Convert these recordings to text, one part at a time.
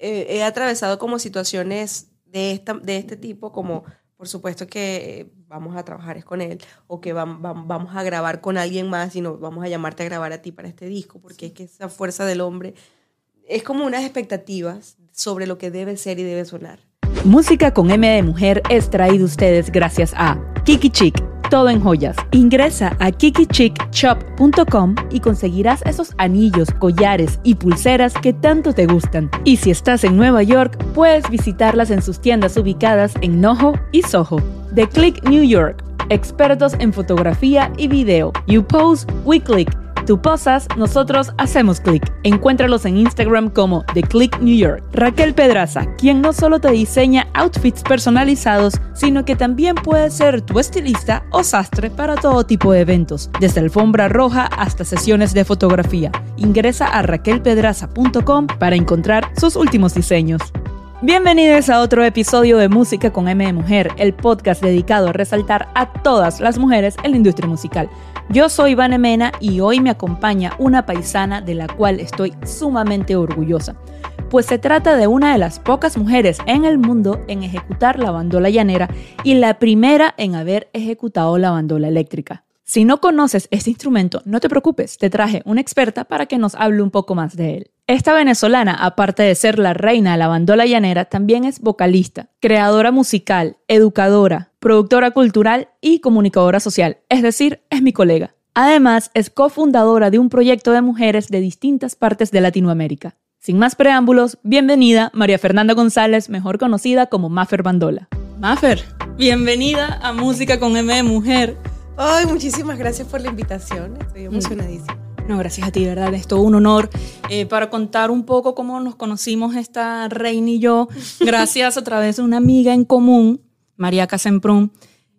eh, he atravesado como situaciones de, esta, de este tipo, como por supuesto que eh, vamos a trabajar es con él, o que vamos a grabar con alguien más y nos vamos a llamarte a grabar a ti para este disco, porque es que esa fuerza del hombre es como unas expectativas sobre lo que debe ser y debe sonar. Música con M de Mujer es traído ustedes gracias a Kiki Chic, todo en joyas. Ingresa a kikichickshop.com y conseguirás esos anillos, collares y pulseras que tanto te gustan. Y si estás en Nueva York, puedes visitarlas en sus tiendas ubicadas en Noho y Soho. The Click New York, expertos en fotografía y video. You pose, we click Tú posas, nosotros hacemos clic. Encuéntralos en Instagram como The Click New York. Raquel Pedraza, quien no solo te diseña outfits personalizados, sino que también puede ser tu estilista o sastre para todo tipo de eventos, desde alfombra roja hasta sesiones de fotografía. Ingresa a raquelpedraza.com para encontrar sus últimos diseños. Bienvenidos a otro episodio de Música con M de Mujer, el podcast dedicado a resaltar a todas las mujeres en la industria musical. Yo soy Ivana Mena y hoy me acompaña una paisana de la cual estoy sumamente orgullosa, pues se trata de una de las pocas mujeres en el mundo en ejecutar la bandola llanera y la primera en haber ejecutado la bandola eléctrica. Si no conoces este instrumento, no te preocupes, te traje una experta para que nos hable un poco más de él. Esta venezolana, aparte de ser la reina de la bandola llanera, también es vocalista, creadora musical, educadora, productora cultural y comunicadora social, es decir, es mi colega. Además, es cofundadora de un proyecto de mujeres de distintas partes de Latinoamérica. Sin más preámbulos, bienvenida María Fernanda González, mejor conocida como Maffer Bandola. Maffer, bienvenida a Música con M de Mujer. Ay, muchísimas gracias por la invitación, estoy emocionadísima. No, gracias a ti, ¿verdad? Es todo un honor. Eh, para contar un poco cómo nos conocimos esta reina y yo, gracias a través de una amiga en común, María Casemprún,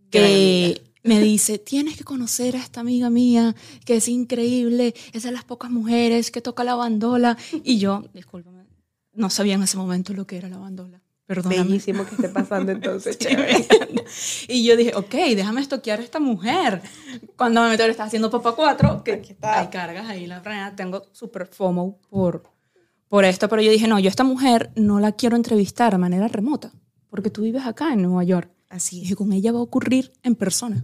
que me dice, tienes que conocer a esta amiga mía, que es increíble, es de las pocas mujeres que toca la bandola. Y yo, discúlpame, no sabía en ese momento lo que era la bandola. Perdóname. Bellísimo que esté pasando entonces. y yo dije, ok, déjame estoquear a esta mujer. Cuando me meto, le estaba haciendo Papá 4, que hay cargas ahí, la verdad, tengo súper FOMO por, por esto, pero yo dije, no, yo esta mujer no la quiero entrevistar de manera remota, porque tú vives acá en Nueva York. Así es. Y con ella va a ocurrir en persona.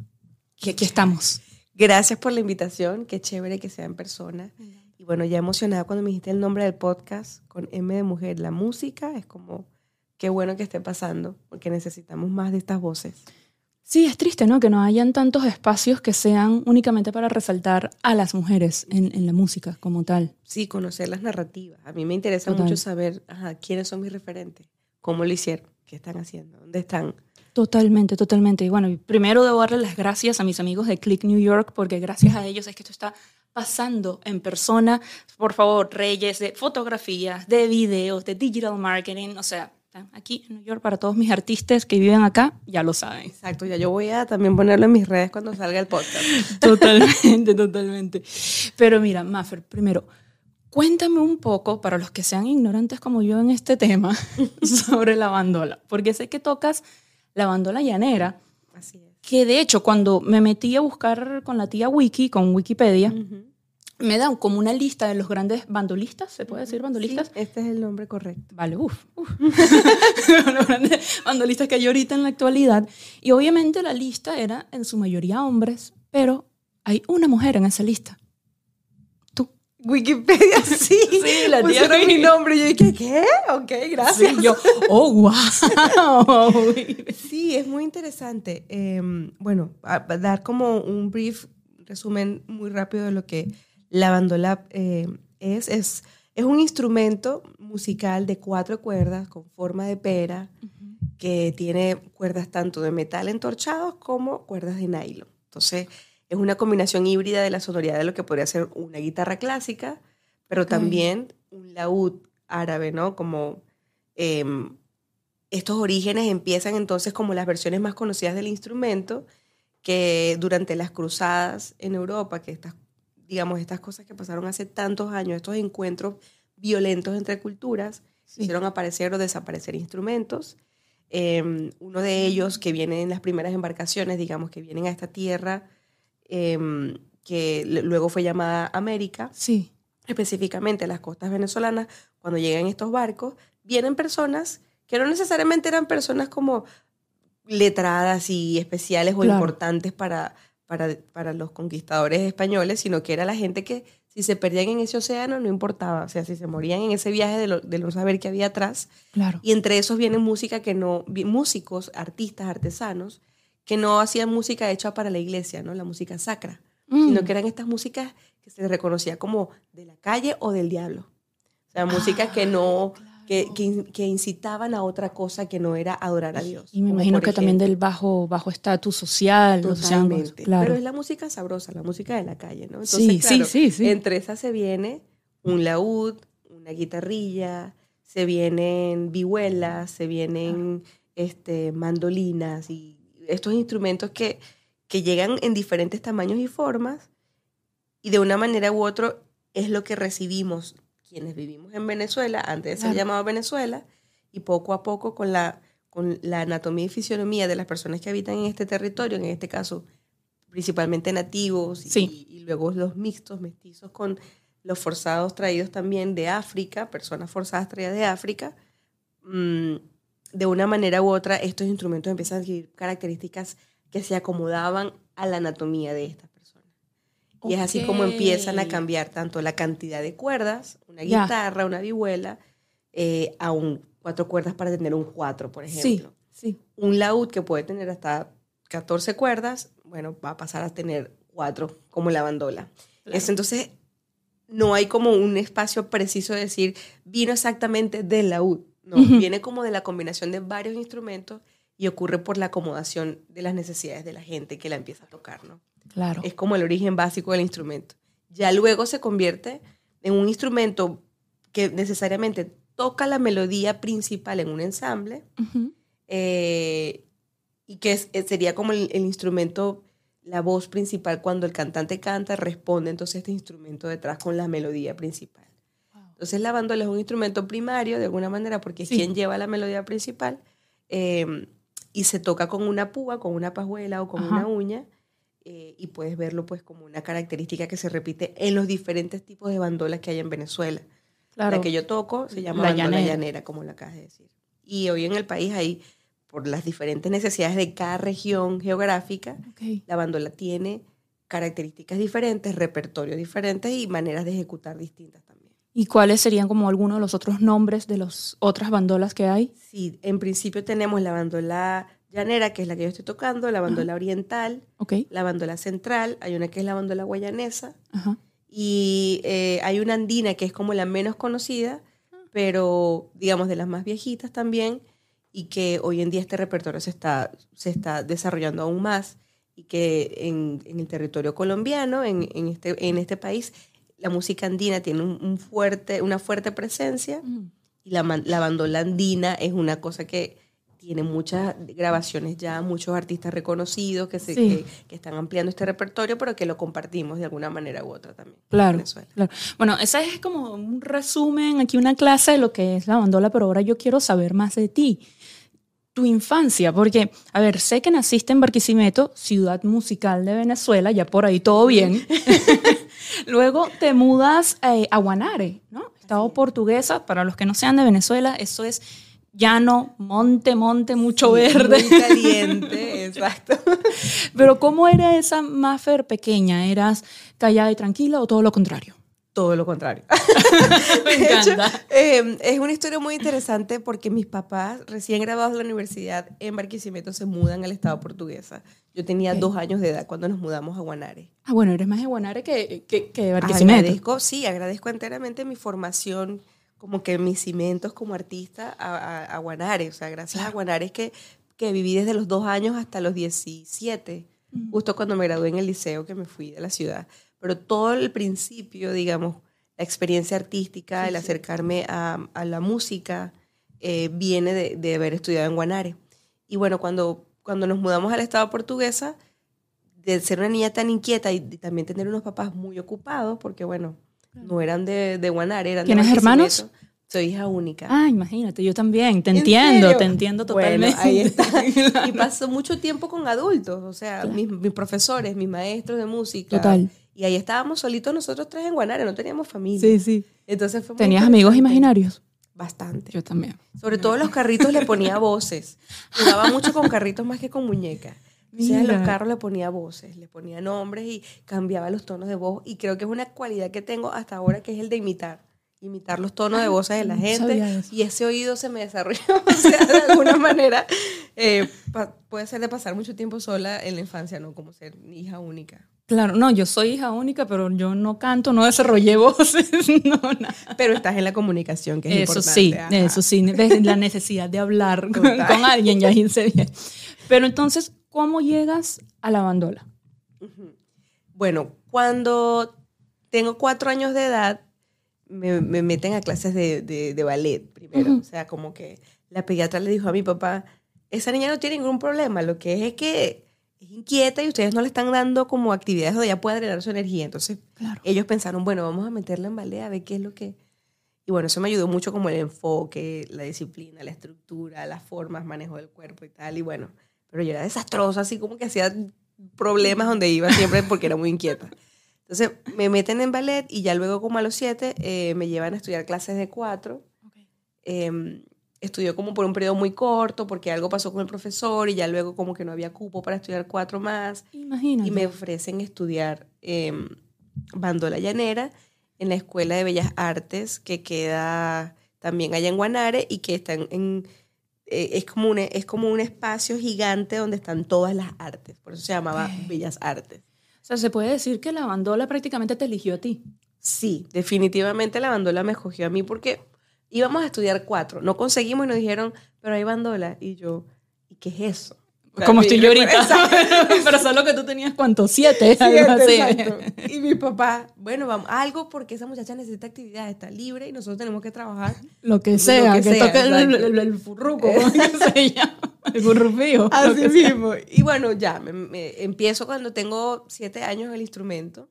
Y aquí estamos. Gracias por la invitación, qué chévere que sea en persona. Y bueno, ya emocionada cuando me dijiste el nombre del podcast con M de Mujer. La música es como qué bueno que esté pasando, porque necesitamos más de estas voces. Sí, es triste, ¿no? Que no hayan tantos espacios que sean únicamente para resaltar a las mujeres en, la música como tal. Sí, conocer las narrativas. A mí me interesa mucho saber quiénes son mis referentes, cómo lo hicieron, qué están haciendo, dónde están. Totalmente, totalmente. Y bueno, primero debo darle las gracias a mis amigos de Click New York, porque gracias a ellos es que esto está pasando en persona. Por favor, reyes de fotografías, de videos, de digital marketing, o sea, aquí en New York para todos mis artistas que viven acá, ya lo saben. Exacto, ya yo voy a también ponerlo en mis redes cuando salga el podcast. totalmente, totalmente. Pero mira, Maffer, primero, cuéntame un poco, para los que sean ignorantes como yo en este tema, sobre la bandola, porque sé que tocas la bandola llanera. Así es. Que de hecho, cuando me metí a buscar con la tía Wiki, con Wikipedia, me dan como una lista de los grandes bandolistas, ¿se puede decir bandolistas? este es el nombre correcto. Vale, uff. Uf. los grandes bandolistas que hay ahorita en la actualidad. Y obviamente la lista era en su mayoría hombres, pero hay una mujer en esa lista. Tú. Wikipedia, sí. sí, la tía era mi nombre. Y yo dije, ¿qué? Ok, gracias. Sí, yo, oh, wow. sí, es muy interesante. Em, bueno, dar como un brief resumen muy rápido de lo que la bandola eh, es, es, es un instrumento musical de cuatro cuerdas con forma de pera que tiene cuerdas tanto de metal entorchados como cuerdas de nylon. Entonces, es una combinación híbrida de la sonoridad de lo que podría ser una guitarra clásica, pero también un laúd árabe, ¿no? Como em, estos orígenes empiezan entonces como las versiones más conocidas del instrumento, que durante las cruzadas en Europa, que estas digamos, estas cosas que pasaron hace tantos años, estos encuentros violentos entre culturas, hicieron aparecer o desaparecer instrumentos. Em, uno de ellos que viene en las primeras embarcaciones, digamos, que vienen a esta tierra, em, que luego fue llamada América. Sí. Específicamente las costas venezolanas, cuando llegan estos barcos, vienen personas que no necesariamente eran personas como letradas y especiales o importantes para, para, para, los conquistadores españoles, sino que era la gente que si se perdían en ese océano no importaba, o sea, si se morían en ese viaje de, de no saber qué había atrás. Claro. Y entre esos vienen música que no, músicos, artistas, artesanos, que no hacían música hecha para la iglesia, ¿no? La música sacra, sino mm. que eran estas músicas que se reconocía como de la calle o del diablo. O sea, música que no, que, que, incitaban a otra cosa que no era adorar a Dios. Y me imagino que también del bajo bajo estatus social. Totalmente. Claro. Pero es la música sabrosa, la música de la calle, ¿no? Entonces, sí, sí, sí, Entre esas se viene un laúd, una guitarrilla, se vienen vihuelas, se vienen este, mandolinas y estos instrumentos que, que llegan en diferentes tamaños y formas y de una manera u otra es lo que recibimos quienes vivimos en Venezuela, antes de ser llamado Venezuela, y poco a poco con la, con la anatomía y fisionomía de las personas que habitan en este territorio, en este caso principalmente nativos y, luego los mixtos, mestizos con los forzados traídos también de África, personas forzadas traídas de África, mm, de una manera u otra estos instrumentos empiezan a adquirir características que se acomodaban a la anatomía de estas y es así como empiezan a cambiar tanto la cantidad de cuerdas, una guitarra, una vihuela, eh, a un cuatro cuerdas para tener un cuatro, por ejemplo. Sí, Un laúd que puede tener hasta 14 cuerdas, bueno, va a pasar a tener cuatro, como la bandola. entonces, no hay como un espacio preciso de decir, vino exactamente del laúd. No, viene como de la combinación de varios instrumentos y ocurre por la acomodación de las necesidades de la gente que la empieza a tocar, ¿no? Claro. Es como el origen básico del instrumento. Ya luego se convierte en un instrumento que necesariamente toca la melodía principal en un ensamble eh, y que eh, sería como el, instrumento, la voz principal cuando el cantante canta, responde entonces este instrumento detrás con la melodía principal. Entonces la bandola es un instrumento primario de alguna manera porque es quien lleva la melodía principal eh, y se toca con una púa, con una pajuela o con una uña eh, y puedes verlo pues como una característica que se repite en los diferentes tipos de bandolas que hay en Venezuela. La que yo toco se llama la bandola llanera. como la acabas de decir. Y hoy en el país hay, por las diferentes necesidades de cada región geográfica, la bandola tiene características diferentes, repertorios diferentes y maneras de ejecutar distintas también. ¿Y cuáles serían como algunos de los otros nombres de las otras bandolas que hay? Sí, en principio tenemos la bandola llanera, que es la que yo estoy tocando, la bandola oriental, la bandola central, hay una que es la bandola guayanesa, y eh, hay una andina que es como la menos conocida, pero digamos de las más viejitas también, y que hoy en día este repertorio se está, se está desarrollando aún más, y que en, el territorio colombiano, en, este, en este país, la música andina tiene un, fuerte, una fuerte presencia, y la, la bandola andina es una cosa que tiene muchas grabaciones ya, muchos artistas reconocidos que, se, que, están ampliando este repertorio, pero que lo compartimos de alguna manera u otra también. Claro, claro. Bueno, ese es como un resumen, aquí una clase de lo que es la bandola, pero ahora yo quiero saber más de ti. Tu infancia, porque, a ver, sé que naciste en Barquisimeto, ciudad musical de Venezuela, ya por ahí todo bien. Luego te mudas eh, a Guanare, ¿no? Estado portuguesa, para los que no sean de Venezuela, eso es llano, monte, monte, mucho verde. Muy caliente, exacto. Pero ¿cómo era esa Maffer pequeña? ¿Eras callada y tranquila o todo lo contrario? Todo lo contrario. Me encanta. Em, es una historia muy interesante porque mis papás, recién graduados de la universidad en Barquisimeto, se mudan al estado portuguesa. Yo tenía dos años de edad cuando nos mudamos a Guanare. Ah, bueno, eres más de Guanare que, que, que de Barquisimeto. Agradezco, sí, agradezco enteramente mi formación como que mis cimientos como artista a, a, Guanare. O sea, gracias a Guanare que, que viví desde los dos años hasta los 17, justo cuando me gradué en el liceo que me fui de la ciudad. Pero todo el principio, digamos, la experiencia artística, el acercarme a, a, la música, eh, viene de, de, haber estudiado en Guanare. Y bueno, cuando, cuando nos mudamos al estado portuguesa, de ser una niña tan inquieta y también tener unos papás muy ocupados, porque bueno, no eran de, de Guanare, eran ¿Tienes hermanos? Soy hija única. Ah, imagínate, yo también, te entiendo, te entiendo totalmente. ahí está. Y paso mucho tiempo con adultos, o sea, mis, mis, profesores, mis maestros de música. Total. Y ahí estábamos solitos nosotros tres en Guanare, no teníamos familia. Sí, sí. Entonces fue ¿Tenías amigos imaginarios? Bastante. Yo también. Sobre todo los carritos le ponía voces. Jugaba mucho con carritos más que con muñecas. O sea, a Mira. los carros le ponía voces, le ponía nombres y cambiaba los tonos de voz. Y creo que es una cualidad que tengo hasta ahora, que es el de imitar. Imitar los tonos de voces de la gente. Y ese oído se me desarrolló. O sea, de alguna manera, eh, puede ser de pasar mucho tiempo sola en la infancia, no como ser hija única. Claro, no, yo soy hija única, pero yo no canto, no desarrollé voces, no, nada. Pero estás en la comunicación, que es Eso importante. sí, ajá. eso sí, la necesidad de hablar con, con alguien, ya hice bien. Pero entonces, ¿cómo llegas a la bandola? Bueno, cuando tengo cuatro años de edad, me, me meten a clases de, de- de ballet primero. O sea, como que la pediatra le dijo a mi papá, esa niña no tiene ningún problema, lo que es es que es inquieta y ustedes no le están dando como actividades donde ella pueda drenar su energía. Entonces, Claro. ellos pensaron, bueno, vamos a meterla en ballet a ver qué es lo que... Y bueno, eso me ayudó mucho como el enfoque, la disciplina, la estructura, las formas, manejo del cuerpo y tal. Y bueno, pero yo era desastrosa, así como que hacía problemas donde iba siempre porque era muy inquieta. Entonces me meten en ballet y ya luego como a los siete eh, me llevan a estudiar clases de cuatro. Eh, estudió como por un periodo muy corto porque algo pasó con el profesor y ya luego como que no había cupo para estudiar cuatro más Imagínate. y me ofrecen estudiar eh, bandola llanera en la Escuela de Bellas Artes que queda también allá en Guanare y que está en, en- eh, es, como un, es como un espacio gigante donde están todas las artes, por eso se llamaba. Bellas Artes. O sea, se puede decir que la bandola prácticamente te eligió a ti. Sí, definitivamente la bandola me escogió a mí porque íbamos a estudiar cuatro, no conseguimos y nos dijeron, pero hay bandola y yo, ¿y qué es eso? Como estoy yo ahorita. Exacto. Pero solo que tú tenías, ¿cuántos? Siete. Siete, algo así. exacto. Y mi papá, bueno, vamos, algo porque esa muchacha necesita actividad, está libre y nosotros tenemos que trabajar. Lo que sea, que que, sea, toque el, el, el- furruco, ¿cómo es que se llama? El gurrufío. lo Así que sea. mismo. Y bueno, ya, me, me- empiezo cuando tengo siete años el instrumento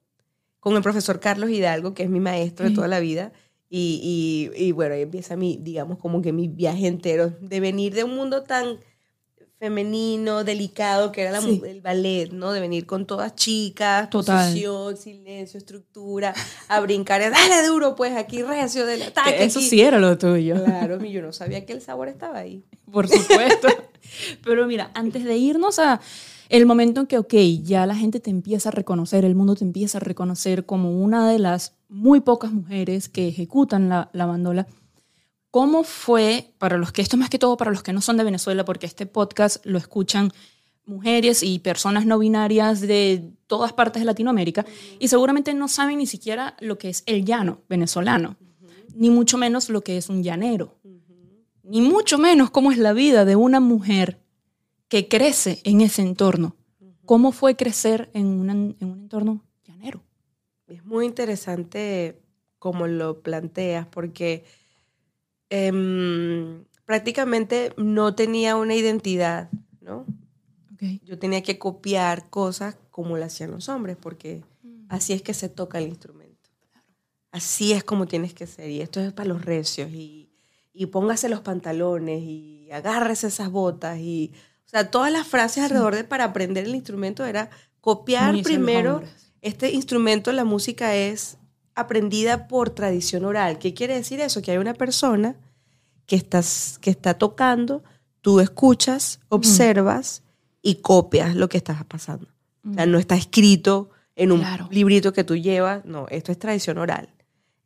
con el profesor Carlos Hidalgo, que es mi maestro de Ok. toda la vida. Y, y, y bueno, ahí empieza mi, digamos, como que mi viaje entero de venir de un mundo tan femenino, delicado, que era la Sí. el ballet, ¿no? De venir con todas chicas, Total. posición, silencio, estructura, a brincar, y dale duro, pues aquí recio del ataque. Que Eso aquí". sí era lo tuyo. Claro, yo no sabía que el sabor estaba ahí. Por supuesto. Pero mira, antes de irnos a el momento en que, ok, ya la gente te empieza a reconocer, el mundo te empieza a reconocer como una de las muy pocas mujeres que ejecutan la, la bandola, ¿cómo fue, para los que, esto es más que todo para los que no son de Venezuela, porque este podcast lo escuchan mujeres y personas no binarias de todas partes de Latinoamérica y seguramente no saben ni siquiera lo que es el llano venezolano, ni mucho menos lo que es un llanero ni mucho menos cómo es la vida de una mujer que crece en ese entorno. ¿Cómo fue crecer en, una- en un entorno llanero? Es muy interesante como lo planteas, porque em, prácticamente no tenía una identidad, ¿no? Yo tenía que copiar cosas como lo hacían los hombres, porque así es que se toca el instrumento. Así es como tienes que ser. Y esto es para los recios. Y, y póngase los pantalones y agárrese esas botas. Y, o sea, todas las frases alrededor de para aprender el instrumento era copiar Muy primero. Este instrumento, la música es aprendida por tradición oral. ¿Qué quiere decir eso? Que hay una persona que, estás, que está tocando, tú escuchas, observas y copias lo que está pasando. O sea, no está escrito en un Claro. librito que tú llevas, no, esto es tradición oral.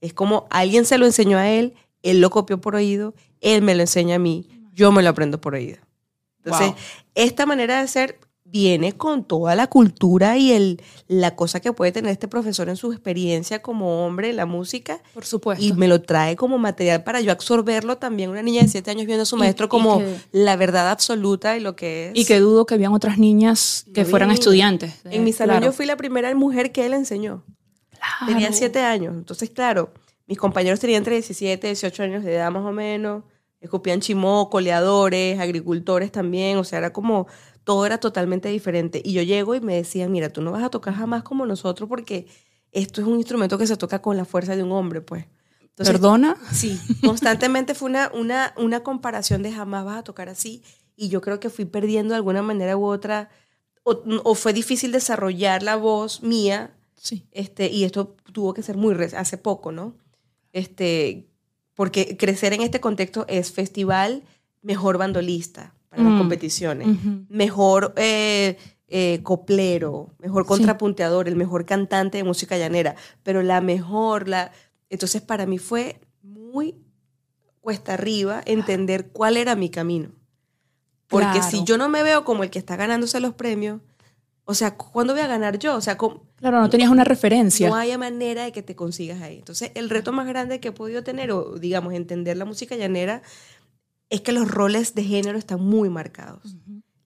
Es como alguien se lo enseñó a él, él lo copió por oído, él me lo enseña a mí, yo me lo aprendo por oído. Entonces, Wow. esta manera de ser viene con toda la cultura y el, la cosa que puede tener este profesor en su experiencia como hombre en la música Por supuesto. y me lo trae como material para yo absorberlo también. Una niña de siete años viendo a su maestro y como que- la verdad absoluta y lo que es. y que dudo que habían otras niñas que fueran estudiantes. En mi salón Claro. yo fui la primera mujer que él enseñó. Claro. Tenía siete años. Entonces, claro, mis compañeros tenían entre 17 y 18 años de edad más o menos. Escupían chimó, coleadores, agricultores también. O sea, era como, todo era totalmente diferente. Y yo llego y me decían, mira, tú no vas a tocar jamás como nosotros porque esto es un instrumento que se toca con la fuerza de un hombre, pues. Entonces, ¿Perdona? Sí, constantemente fue una, una, una comparación de jamás vas a tocar así. Y yo creo que fui perdiendo de alguna manera u otra, o, o fue difícil desarrollar la voz mía Sí. Este, y esto tuvo que ser muy hace poco, ¿no? Este, porque crecer en este contexto es festival mejor bandolista para Mm. las competiciones, Ujú. mejor eh, eh, coplero, mejor Sí. contrapunteador, el mejor cantante de música llanera, pero la mejor, la... Entonces para mí fue muy cuesta arriba entender cuál era mi camino. Porque Claro. si yo no me veo como el que está ganándose los premios, o sea, ¿cuándo voy a ganar yo? O sea, ¿cómo- Claro, no tenías una referencia. no haya manera de que te consigas ahí. Entonces, el reto más grande que he podido tener, o digamos, entender la música llanera, es que los roles de género están muy marcados.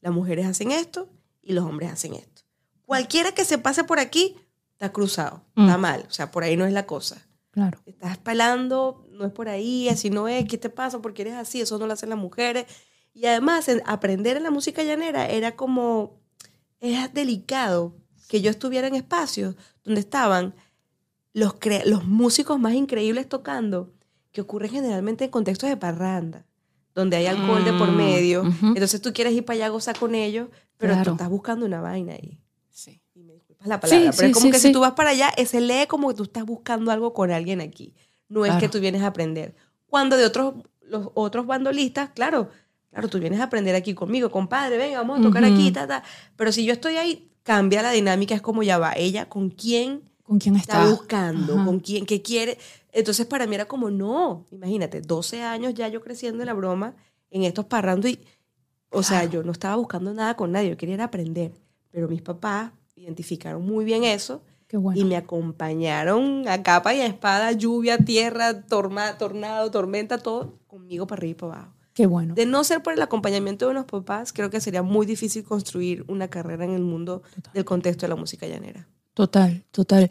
Las mujeres hacen esto y los hombres hacen esto. Cualquiera que se pase por aquí está cruzado, Mm. está mal. O sea, por ahí no es la cosa. Claro. Estás palando, no es por ahí, así no es, ¿qué te pasa? Porque eres así, eso no lo hacen las mujeres. Y además, en- aprender en la música llanera era como, era delicado que yo estuviera en espacios donde estaban los, los músicos más increíbles tocando, que ocurren generalmente en contextos de parranda, donde hay alcohol de por Mm, medio. ujú. Entonces tú quieres ir para allá a gozar con ellos, pero tú Claro. estás buscando una vaina ahí. Sí. Y me disculpas la palabra, Sí, pero sí, es como sí, que sí. si tú vas para allá, se lee como que tú estás buscando algo con alguien aquí. No es que tú vienes a aprender. Cuando de otros, los otros bandolistas, claro, claro, tú vienes a aprender aquí conmigo, compadre, venga, vamos a tocar Ujú. aquí, ta, ta. Pero si yo estoy ahí, cambia la dinámica, es como ya va, ella con quién ¿Con quién está, está? buscando, Ajá. con quién, qué quiere. Entonces para mí era como, no, imagínate, 12 años ya yo creciendo en la broma, en estos parrando y, o sea, yo no estaba buscando nada con nadie, yo quería aprender. Pero mis papás identificaron muy bien eso bueno. y me acompañaron a capa y a espada, lluvia, tierra, torma, tornado, tormenta, todo conmigo para arriba y para abajo. Qué bueno. De no ser por el acompañamiento de unos papás, creo que sería muy difícil construir una carrera en el mundo del contexto de la música llanera. Total, total.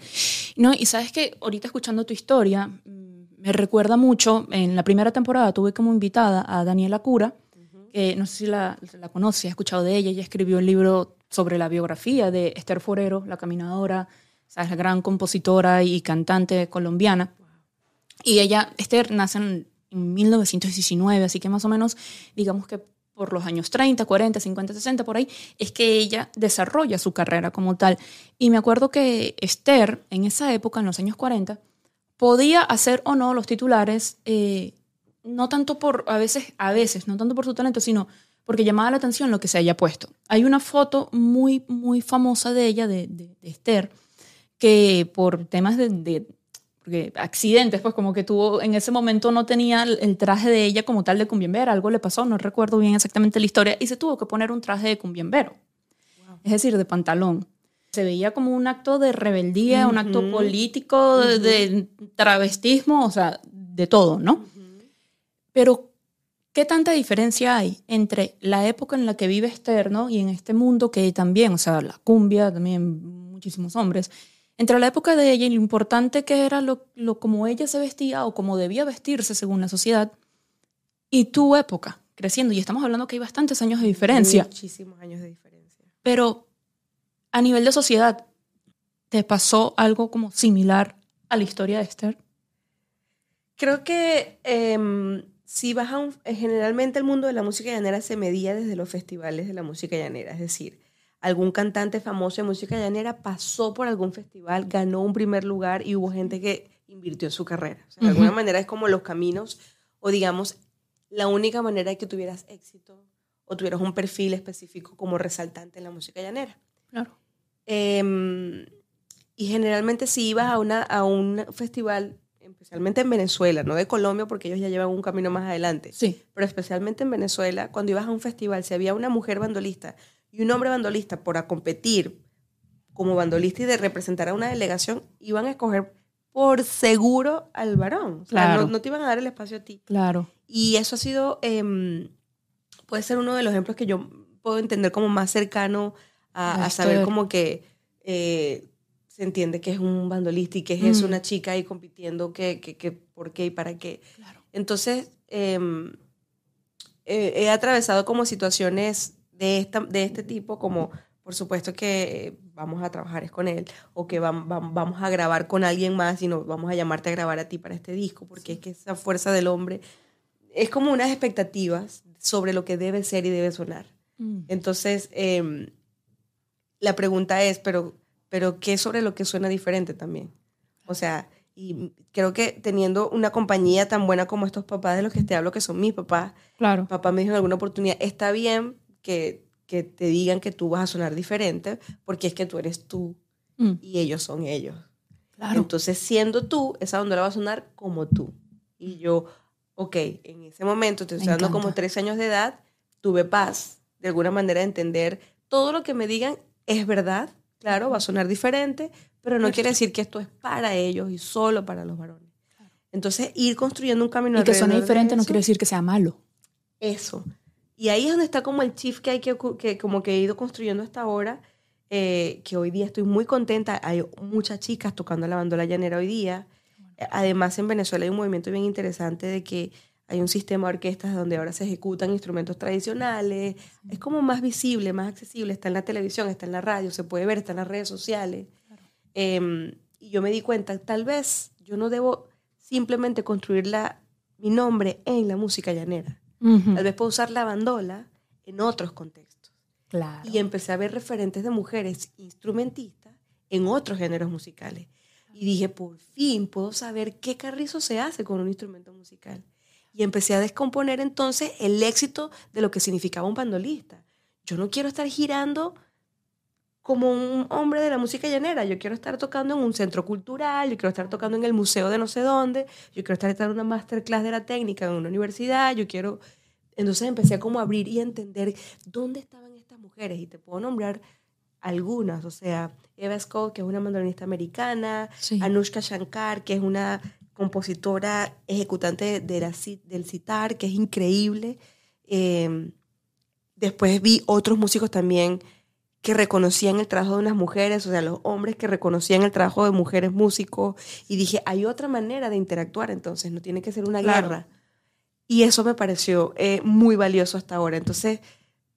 No, y sabes que ahorita escuchando tu historia, me recuerda mucho, en la primera temporada tuve como invitada a Daniela Cura, que no sé si la, la conoces, has escuchado de ella, ella escribió un libro sobre la biografía de Esther Forero, la caminadora, ¿sabes? la gran compositora y cantante colombiana. Y ella, Esther, nace en 1919, así que más o menos, digamos que por los años 30, 40, 50, 60, por ahí, es que ella desarrolla su carrera como tal. Y me acuerdo que Esther, en esa época, en los años 40, podía hacer o no los titulares, eh, no tanto por, a veces, a veces, no tanto por su talento, sino porque llamaba la atención lo que se haya puesto. Hay una foto muy, muy famosa de ella, de, Esther, que por temas de- porque accidentes, pues como que tuvo, en ese momento no tenía el, traje de ella como tal de cumbiambera, algo le pasó, no recuerdo bien exactamente la historia, y se tuvo que poner un traje de cumbiambero, es decir, de pantalón. Se veía como un acto de rebeldía, un acto político, de, de travestismo, o sea, de todo, ¿no? Pero, ¿qué tanta diferencia hay entre la época en la que vive Esther, ¿no? Y en este mundo que también, o sea, la cumbia, también muchísimos hombres, entre la época de ella y lo importante que era lo, lo como ella se vestía o como debía vestirse según la sociedad, y tu época, creciendo, y estamos hablando que hay bastantes años de diferencia, Muchísimos años de diferencia. pero a nivel de sociedad, ¿te pasó algo como similar a la historia de Esther? Creo que em, si vas a un, eh, generalmente el mundo de la música llanera se medía desde los festivales de la música llanera, es decir, algún cantante famoso de música llanera pasó por algún festival, ganó un primer lugar y hubo gente que invirtió en su carrera. O sea, de alguna manera es como los caminos o digamos la única manera de que tuvieras éxito o tuvieras un perfil específico como resaltante en la música llanera. Claro. Em, y generalmente si ibas a, una, a un festival, especialmente en Venezuela, no de Colombia porque ellos ya llevan un camino más adelante, Sí. pero especialmente en Venezuela, cuando ibas a un festival, si había una mujer bandolista y un hombre bandolista por a competir como bandolista y de representar a una delegación, iban a escoger por seguro al varón. O sea, Claro. no, no te iban a dar el espacio a ti. Claro. Y eso ha sido, em, puede ser uno de los ejemplos que yo puedo entender como más cercano a, saber como que eh, se entiende que es un bandolista y que es Mm. una chica ahí compitiendo, que, que, que por qué y para qué. Claro. Entonces, em, eh, he atravesado como situaciones de, esta, de este tipo, como por supuesto que vamos a trabajar con él, o que vam- vam- vamos a grabar con alguien más y no vamos a llamarte a grabar a ti para este disco, porque es que esa fuerza del hombre es como unas expectativas sobre lo que debe ser y debe sonar. Mm. Entonces, em, la pregunta es, pero, pero ¿qué sobre lo que suena diferente también? O sea, y creo que teniendo una compañía tan buena como estos papás de los que te hablo, que son mis papás, claro. papá me dijo en alguna oportunidad, está bien que, que te digan que tú vas a sonar diferente, porque es que tú eres tú Mm, y ellos son ellos. claro. Entonces, siendo tú, esa bandola va a sonar como tú. Y yo, ok, en ese momento, estoy Me usando como tres años de edad, tuve paz, de alguna manera, de entender todo lo que me digan es verdad, claro, va a sonar diferente, pero no quiere decir que esto es para ellos y solo para los varones. Entonces, ir construyendo un camino y que suene diferente no quiere decir que sea malo. eso. Y ahí es donde está como el chief que hay que, que como que he ido construyendo hasta ahora, eh, que hoy día estoy muy contenta. Hay muchas chicas tocando la bandola llanera hoy día. Además, en Venezuela hay un movimiento bien interesante de que hay un sistema de orquestas donde ahora se ejecutan instrumentos tradicionales. Es como más visible, más accesible. Está en la televisión, está en la radio, se puede ver, está en las redes sociales. Eh, y yo me di cuenta, tal vez yo no debo simplemente construir la, mi nombre en la música llanera. Ujú. Tal vez puedo usar la bandola en otros contextos. Claro. Y empecé a ver referentes de mujeres instrumentistas en otros géneros musicales. Y dije, por fin puedo saber qué carrizo se hace con un instrumento musical. Y empecé a descomponer entonces el éxito de lo que significaba un bandolista. Yo no quiero estar girando como un hombre de la música llanera. Yo quiero estar tocando en un centro cultural, yo quiero estar tocando en el museo de no sé dónde, yo quiero estar en una masterclass de la técnica en una universidad, yo quiero... Entonces empecé a como abrir y a entender dónde estaban estas mujeres y te puedo nombrar algunas, o sea, Eva Scott, que es una mandolinista americana, Sí. Anushka Shankar, que es una compositora ejecutante de la, del sitar, que es increíble. Eh, después vi otros músicos también que reconocían el trabajo de unas mujeres, o sea, los hombres que reconocían el trabajo de mujeres músicos, y dije, hay otra manera de interactuar, entonces no tiene que ser una Claro. guerra. Y eso me pareció eh, muy valioso hasta ahora. Entonces,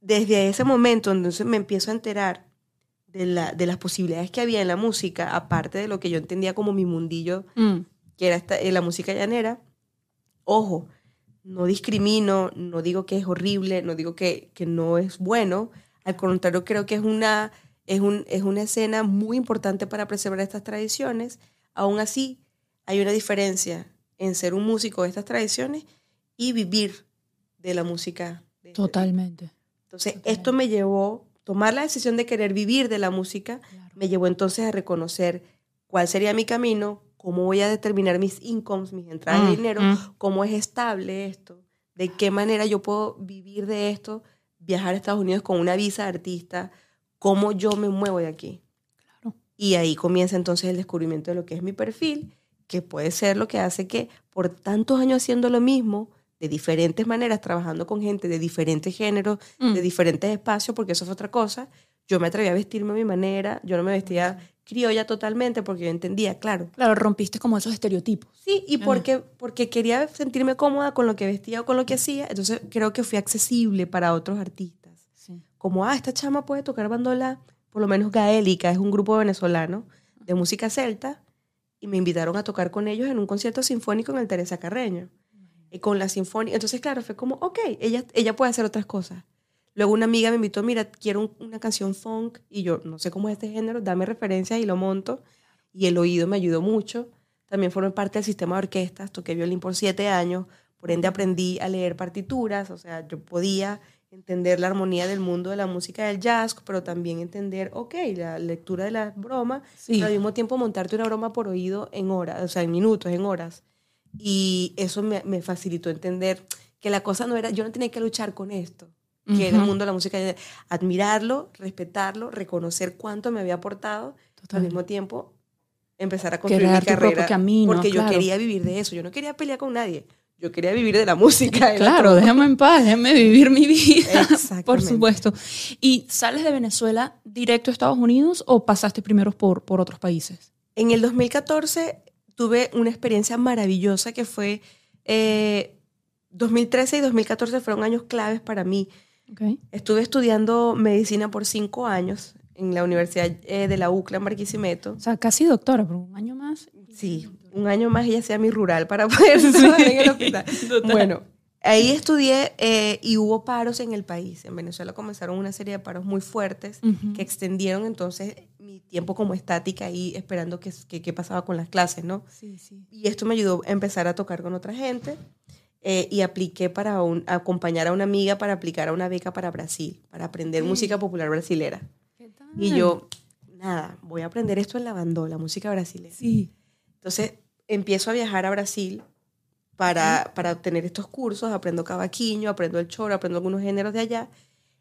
desde ese momento, entonces me empiezo a enterar de, la, de las posibilidades que había en la música, aparte de lo que yo entendía como mi mundillo Mm, que era esta- eh, la música llanera. Ojo, no discrimino, no digo que es horrible, no digo que, que no es bueno. Al contrario, creo que es una, es, un, es una escena muy importante para preservar estas tradiciones. Aún así, hay una diferencia en ser un músico de estas tradiciones y vivir de la música. de este totalmente. entonces, Totalmente. esto me llevó, tomar la decisión de querer vivir de la música, Claro. me llevó entonces a reconocer cuál sería mi camino, cómo voy a determinar mis incomes, mis entradas Mm, de dinero, mm. cómo es estable esto, de qué manera yo puedo vivir de esto, viajar a Estados Unidos con una visa de artista, cómo yo me muevo de aquí. Claro. Y ahí comienza entonces el descubrimiento de lo que es mi perfil, que puede ser lo que hace que por tantos años haciendo lo mismo, de diferentes maneras, trabajando con gente de diferentes géneros, Mm. de diferentes espacios, porque eso fue otra cosa, yo me atreví a vestirme a mi manera, yo no me vestía criolla totalmente porque yo entendía, claro. Claro, rompiste como esos estereotipos. Sí, y porque, porque quería sentirme cómoda con lo que vestía o con lo que hacía, entonces creo que fui accesible para otros artistas. Sí. Como, ah, esta chama puede tocar bandola, por lo menos gaélica, es un grupo venezolano de música celta, y me invitaron a tocar con ellos en un concierto sinfónico en el Teresa Carreño. Y con la sinfónica, entonces claro, fue como, ok, ella, ella puede hacer otras cosas. Luego una amiga me invitó, mira, quiero un- una canción funk, y yo, no sé cómo es este género, dame referencias y lo monto. Y el oído me ayudó mucho. También formé parte del sistema de orquestas, toqué violín por siete años, por ende aprendí a leer partituras, o sea, yo podía entender la armonía del mundo de la música del jazz, pero también entender, ok, la lectura de las bromas, Sí. pero al mismo tiempo montarte una broma por oído en horas, o sea, en minutos, en horas. Y eso me, me facilitó entender que la cosa no era, yo no tenía que luchar con esto, que era el mundo de la música, admirarlo, respetarlo, reconocer cuánto me había aportado, Total. al mismo tiempo empezar a construir mi Crear propio carrera camino, porque yo claro. quería vivir de eso, yo no quería pelear con nadie, yo quería vivir de la música. Claro, déjame en paz, déjame vivir mi vida. Exactamente. por supuesto. ¿Y sales de Venezuela directo a Estados Unidos o pasaste primero por, por otros países? En el 2014 tuve una experiencia maravillosa que fue, eh, 2013 y 2014 fueron años claves para mí. Okay. Estuve estudiando medicina por cinco años en la Universidad eh, de la UCLA en Barquisimeto. O sea, casi doctora, pero un año más. Sí, un año más ella sea mi rural para poder trabajar en el hospital. Total. Bueno, ahí estudié eh, y hubo paros en el país. En Venezuela comenzaron una serie de paros muy fuertes Ujú. que extendieron entonces mi tiempo como estática ahí esperando qué que, qué pasaba con las clases, ¿no? Sí, sí. Y esto me ayudó a empezar a tocar con otra gente eh, y apliqué para un, acompañar a una amiga para aplicar a una beca para Brasil, para aprender Ok. música popular brasilera. ¿Qué tal? Y yo, nada, voy a aprender esto en la bandola, música brasileña. Sí. Entonces empiezo a viajar a Brasil para, para obtener estos cursos, aprendo cavaquinho, aprendo el choro, aprendo algunos géneros de allá.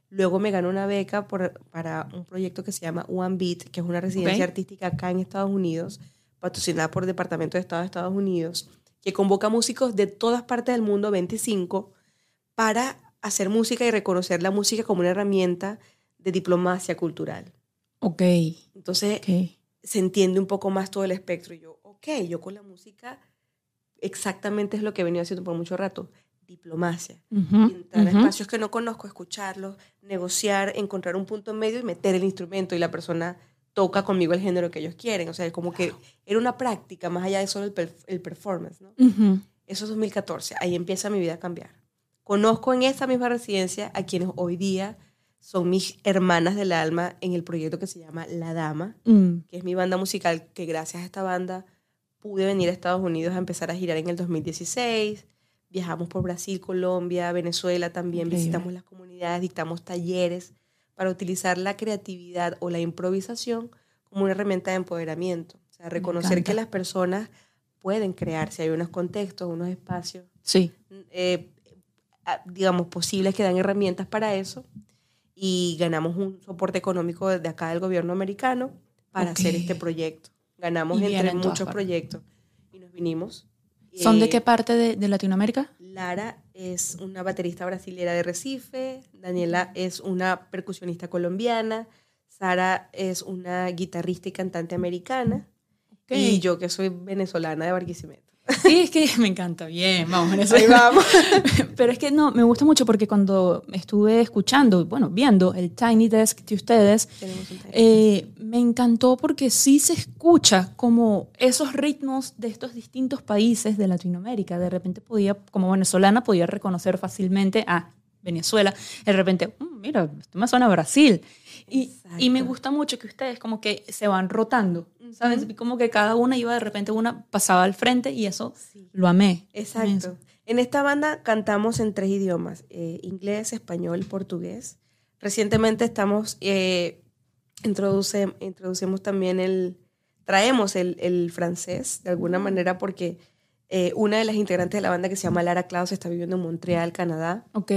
Luego me gano una beca por- para un proyecto que se llama One Beat, que es una residencia Ok. artística acá en Estados Unidos, patrocinada por el Departamento de Estado de Estados Unidos, que convoca músicos de todas partes del mundo, 25, para hacer música y reconocer la música como una herramienta de diplomacia cultural. Ok. Entonces, se entiende un poco más todo el espectro. Y yo, ok, yo con la música exactamente es lo que he venido haciendo por mucho rato, diplomacia. Entrar a espacios que no conozco, escucharlos, negociar, encontrar un punto en medio y meter el instrumento y la persona toca conmigo el género que ellos quieren. O sea, como que era una práctica más allá de solo el, per- el performance, ¿no? Ujú. Eso es 2014, ahí empieza mi vida a cambiar. Conozco en esta misma residencia a quienes hoy día son mis hermanas del alma en el proyecto que se llama La Dama, Mm. que es mi banda musical, que gracias a esta banda pude venir a Estados Unidos a empezar a girar en el 2016. Viajamos por Brasil, Colombia, Venezuela también, Increíble. visitamos las comunidades, dictamos talleres para utilizar la creatividad o la improvisación como una herramienta de empoderamiento. O sea, reconocer que las personas pueden crearse, hay unos contextos, unos espacios Sí. eh, digamos, posibles que dan herramientas para eso y ganamos un soporte económico de acá del gobierno americano para hacer este proyecto. Ganamos entre en muchos partes. proyectos y nos vinimos. ¿Son de Eh, qué parte de, de Latinoamérica? Lara es una baterista brasilera de Recife, Daniela es una percusionista colombiana, Sara es una guitarrista y cantante americana. Y yo que soy venezolana de Barquisimeto. Sí, es que me encanta. Bien, vamos. en eso. Ahí vamos. Pero es que no, me gusta mucho porque cuando estuve escuchando, bueno, viendo el Tiny Desk de ustedes, eh, me encantó porque sí se escucha como esos ritmos de estos distintos países de Latinoamérica. De repente podía, como venezolana, podía reconocer fácilmente a Venezuela. De repente, "Mm, mira, esto me suena a Brasil. Y, y me gusta mucho que ustedes como que se van rotando, ¿sabes? Como que cada una iba de repente, una pasaba al frente y eso Sí. lo amé. Exacto. En esta banda cantamos en tres idiomas, eh, inglés, español, portugués. Recientemente estamos, eh, introduce, introducimos también el, traemos el, el francés de alguna manera porque eh, una de las integrantes de la banda que se llama Lara Klaus está viviendo en Montreal, Canadá, Ok.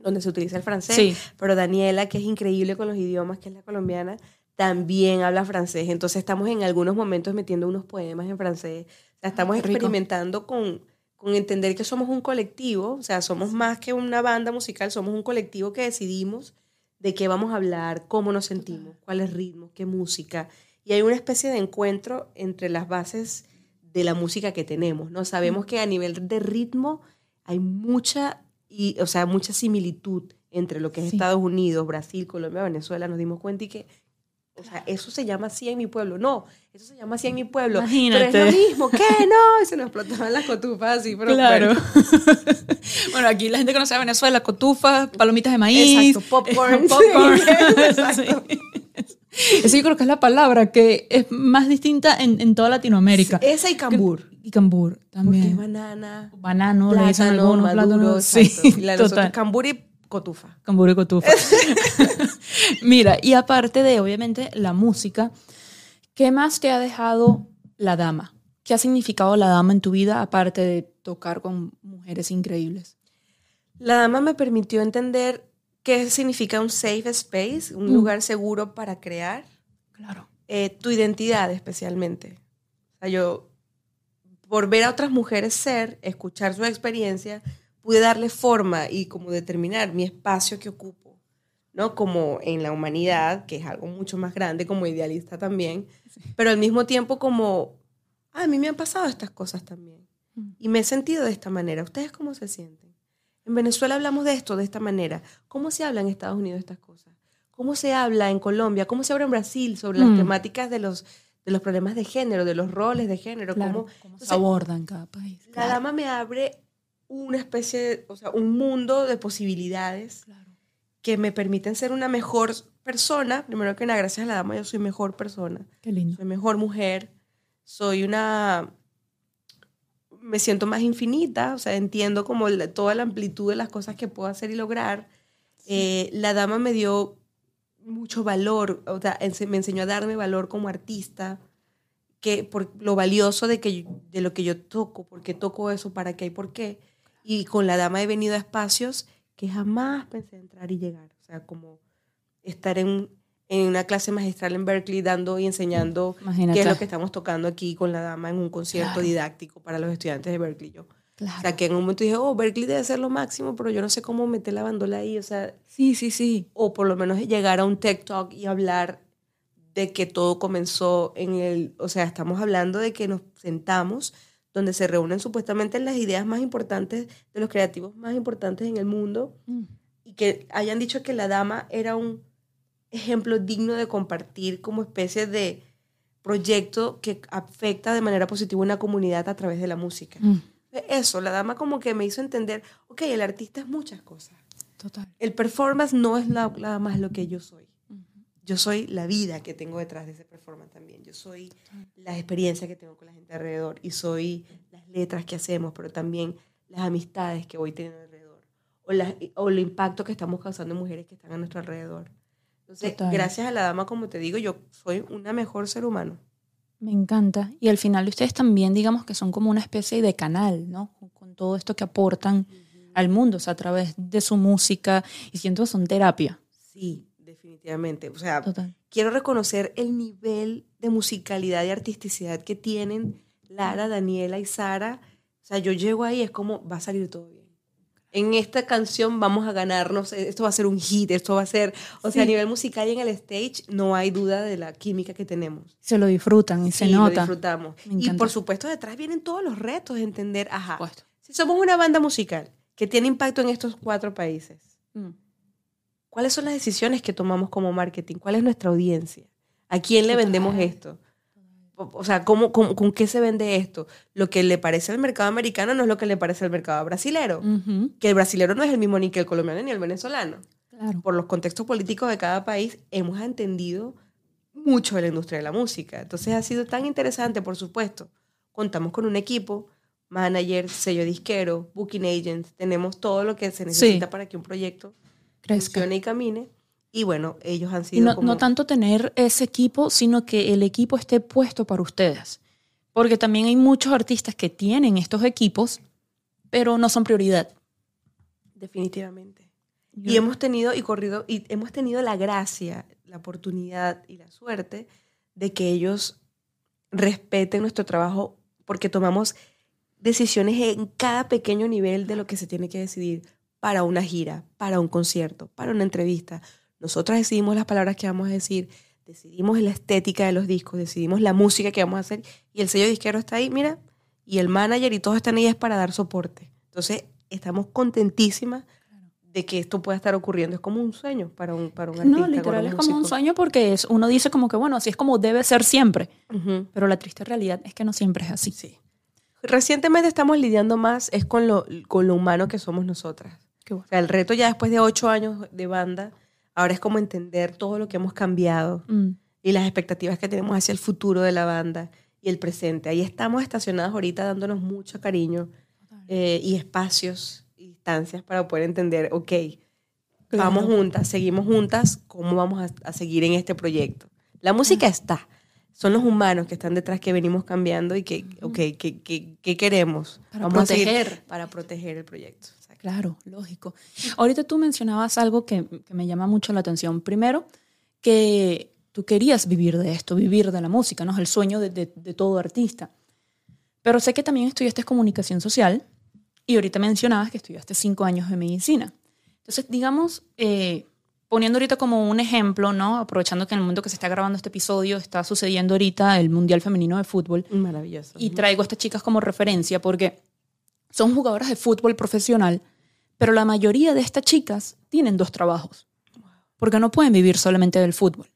Donde se utiliza el francés. Sí. Pero Daniela, que es increíble con los idiomas, que es la colombiana, también habla francés. Entonces estamos en algunos momentos metiendo unos poemas en francés. O sea, estamos rico. experimentando con, con entender que somos un colectivo. O sea, somos más que una banda musical, somos un colectivo que decidimos de qué vamos a hablar, cómo nos sentimos, cuáles ritmos, qué música. Y hay una especie de encuentro entre las bases de la música que tenemos, ¿no? Sabemos que a nivel de ritmo hay mucha, y, o sea, mucha similitud entre lo que es Sí. Estados Unidos, Brasil, Colombia, Venezuela. Nos dimos cuenta y que, o sea, eso se llama así en mi pueblo. No, eso se llama así en mi pueblo. Imagínate. Pero es lo mismo. ¿Qué? No. Y se nos explotaban las cotufas así, pero Claro. bueno. aquí la gente conoce a Venezuela, cotufa, palomitas de maíz. Exacto, popcorn. popcorn. Exacto. Eso yo creo que es la palabra que es más distinta en, en toda Latinoamérica. Esa y cambur. Y cambur Porque también. banana, Banano, le dicen plátano, algunos maduro, plátanos. Sí. Y la total. cambur y cotufa. Cambur y cotufa. Mira, y aparte de, obviamente, la música, ¿qué más te ha dejado la dama? ¿Qué ha significado la dama en tu vida, aparte de tocar con mujeres increíbles? La dama me permitió entender qué significa un safe space, un Mm. lugar seguro para crear Claro. eh, tu identidad especialmente. O sea, yo, por ver a otras mujeres ser, escuchar su experiencia, pude darle forma y como determinar mi espacio que ocupo, ¿no? Como en la humanidad, que es algo mucho más grande, como idealista también, pero al mismo tiempo como, "Ah, a mí me han pasado estas cosas también. Mm. Y me he sentido de esta manera. ¿Ustedes cómo se sienten? En Venezuela hablamos de esto de esta manera. ¿Cómo se habla en Estados Unidos de estas cosas? ¿Cómo se habla en Colombia? ¿Cómo se habla en Brasil sobre las Mm. temáticas de los, de los problemas de género, de los roles de género? Claro, ¿Cómo, ¿Cómo se Entonces, aborda en cada país? la dama me abre una especie, de, o sea, un mundo de posibilidades que me permiten ser una mejor persona. Primero que nada, gracias a la dama, yo soy mejor persona. Qué lindo. Soy mejor mujer. Soy una... Me siento más infinita, o sea, entiendo como la- toda la amplitud de las cosas que puedo hacer y lograr. Eh, la dama me dio mucho valor, o sea, me enseñó a darme valor como artista, que por lo valioso de, que, yo- de lo que yo toco, por qué toco eso, para qué y por qué. Y con la dama he venido a espacios que jamás pensé entrar y llegar. O sea, como estar en, en una clase magistral en Berkeley dando y enseñando Imagínate. qué es lo que estamos tocando aquí con la dama en un concierto Claro. didáctico para los estudiantes de Berkeley. Yo. Claro. O sea, que en un momento dije, oh, Berkeley debe ser lo máximo, pero yo no sé cómo meter la bandola ahí. O sea, sí, sí, sí. o por lo menos llegar a un tech talk y hablar de que todo comenzó en el, o sea, estamos hablando de que nos sentamos donde se reúnen supuestamente las ideas más importantes de los creativos más importantes en el mundo Mm. y que hayan dicho que la dama era un ejemplo digno de compartir como especie de proyecto que afecta de manera positiva una comunidad a través de la música. Mm. Eso, la dama como que me hizo entender, ok, el artista es muchas cosas. Total. El performance no es la- nada más lo que yo soy. Yo soy la vida que tengo detrás de ese performance también. Yo soy la experiencia que tengo con la gente alrededor y soy las letras que hacemos, pero también las amistades que voy teniendo alrededor o, las- o el impacto que estamos causando en mujeres que están a nuestro alrededor. Entonces, Total. gracias a la dama, como te digo, yo soy una mejor ser humano. Me encanta. Y al final ustedes también, digamos que son como una especie de canal, ¿no? Con, todo esto que aportan al mundo, o sea, a través de su música. Y siento que son terapia. Sí, definitivamente. O sea, Total. quiero reconocer el nivel de musicalidad y artisticidad que tienen Lara, Daniela y Sara. O sea, yo llego ahí, es como, va a salir todo bien. En esta canción vamos a ganarnos, esto va a ser un hit, esto va a ser, o sea, a nivel musical y en el stage no hay duda de la química que tenemos. Se lo disfrutan y se Sí, lo nota. disfrutamos. Me Y por supuesto detrás vienen todos los retos de entender, ajá, Supuesto. si somos una banda musical que tiene impacto en estos cuatro países, Mm. ¿Cuáles son las decisiones que tomamos como marketing? ¿Cuál es nuestra audiencia? ¿A quién le vendemos esto? O sea, ¿cómo, cómo- con qué se vende esto? Lo que le parece al mercado americano no es lo que le parece al mercado brasilero. Que el brasilero no es el mismo ni que el colombiano ni el venezolano. Claro. Por los contextos políticos de cada país, hemos entendido mucho de la industria de la música. Entonces ha sido tan interesante, por supuesto. Contamos con un equipo, manager, sello disquero, booking agents. Tenemos todo lo que se necesita para que un proyecto Crezca. y camine. Y bueno, ellos han sido no, como... no tanto tener ese equipo, sino que el equipo esté puesto para ustedes. Porque también hay muchos artistas que tienen estos equipos, pero no son prioridad. Definitivamente. Yo- Y hemos tenido y corrido y hemos tenido la gracia, la oportunidad y la suerte de que ellos respeten nuestro trabajo porque tomamos decisiones en cada pequeño nivel de lo que se tiene que decidir para una gira, para un concierto, para una entrevista. Nosotros decidimos las palabras que vamos a decir, decidimos la estética de los discos, decidimos la música que vamos a hacer y el sello disquero está ahí, mira, y el manager y todos están ahí es para dar soporte. Entonces, estamos contentísimas de que esto pueda estar ocurriendo. Es como un sueño para un, para un artista. No, literal es como un sueño porque es, uno dice como que, bueno, así es como debe ser siempre. Pero la triste realidad es que no siempre es así. Sí. Recientemente estamos lidiando más es con lo, con lo humano que somos nosotras. Qué bueno. O sea, el reto ya después de ocho años de banda, ahora es como entender todo lo que hemos cambiado Mm. y las expectativas que tenemos hacia el futuro de la banda y el presente. Ahí estamos estacionadas ahorita dándonos mucho cariño eh, y espacios y distancias para poder entender, ok, Claro. vamos juntas, seguimos juntas, ¿cómo vamos a, a seguir en este proyecto? La música está, son los humanos que están detrás que venimos cambiando y que, ok, ¿qué, qué, qué queremos? Para vamos a seguir proteger. para proteger el proyecto. Claro, lógico. Ahorita tú mencionabas algo que, que me llama mucho la atención. Primero, que tú querías vivir de esto, vivir de la música, ¿no? Es el sueño de, de- de todo artista. Pero sé que también estudiaste comunicación social y ahorita mencionabas que estudiaste cinco años de medicina. Entonces, digamos, eh, poniendo ahorita como un ejemplo, ¿no? Aprovechando que en el mundo que se está grabando este episodio está sucediendo ahorita el Mundial Femenino de Fútbol. Maravilloso. Y traigo a estas chicas como referencia porque son jugadoras de fútbol profesional, pero la mayoría de estas chicas tienen dos trabajos. Porque no pueden vivir solamente del fútbol.